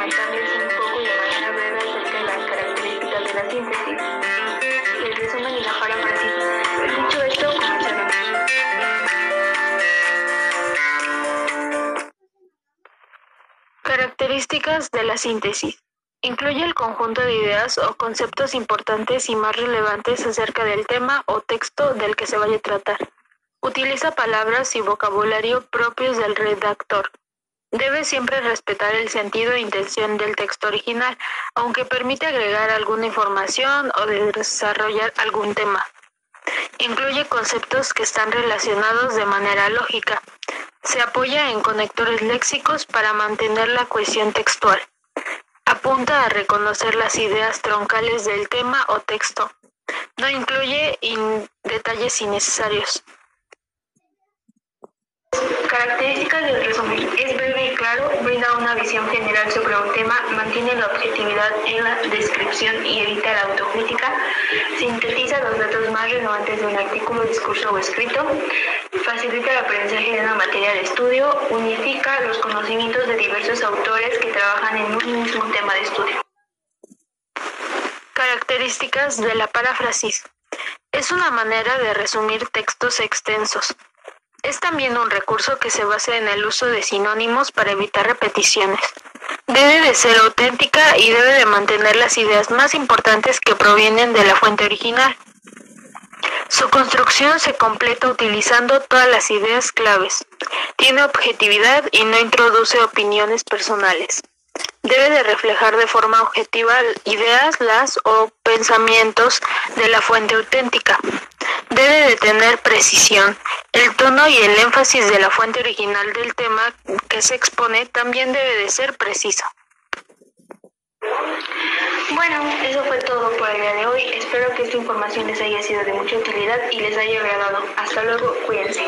comentarles un poco y de manera breve acerca de las características de la síntesis. Les resumen y la paráfrasis. Dicho esto, comenzaremos. Características de la síntesis. Incluye el conjunto de ideas o conceptos importantes y más relevantes acerca del tema o texto del que se vaya a tratar. Utiliza palabras y vocabulario propios del redactor, Debe siempre respetar el sentido e intención del texto original, aunque permite agregar alguna información o desarrollar algún tema. Incluye conceptos que están relacionados de manera lógica. Se apoya en conectores léxicos para mantener la cohesión textual. Apunta a reconocer las ideas troncales del tema o texto. No incluye detalles innecesarios. Características del resumen. Es breve y claro, brinda una visión general sobre un tema, mantiene la objetividad en la descripción y evita la autocrítica, sintetiza los datos más relevantes de un artículo, discurso o escrito, facilita el aprendizaje de una materia de estudio, unifica los conocimientos de diversos autores que trabajan en un mismo tema de estudio. Características de la paráfrasis. Es una manera de resumir textos extensos. Es también un recurso que se basa en el uso de sinónimos para evitar repeticiones. Debe de ser auténtica y debe de mantener las ideas más importantes que provienen de la fuente original. Su construcción se completa utilizando todas las ideas claves. Tiene objetividad y no introduce opiniones personales. Debe de reflejar de forma objetiva ideas, las o pensamientos de la fuente auténtica. Debe de tener precisión. El tono y el énfasis de la fuente original del tema que se expone también debe de ser preciso. Bueno, eso fue todo por el día de hoy. Espero que esta información les haya sido de mucha utilidad y les haya agradado. Hasta luego, cuídense.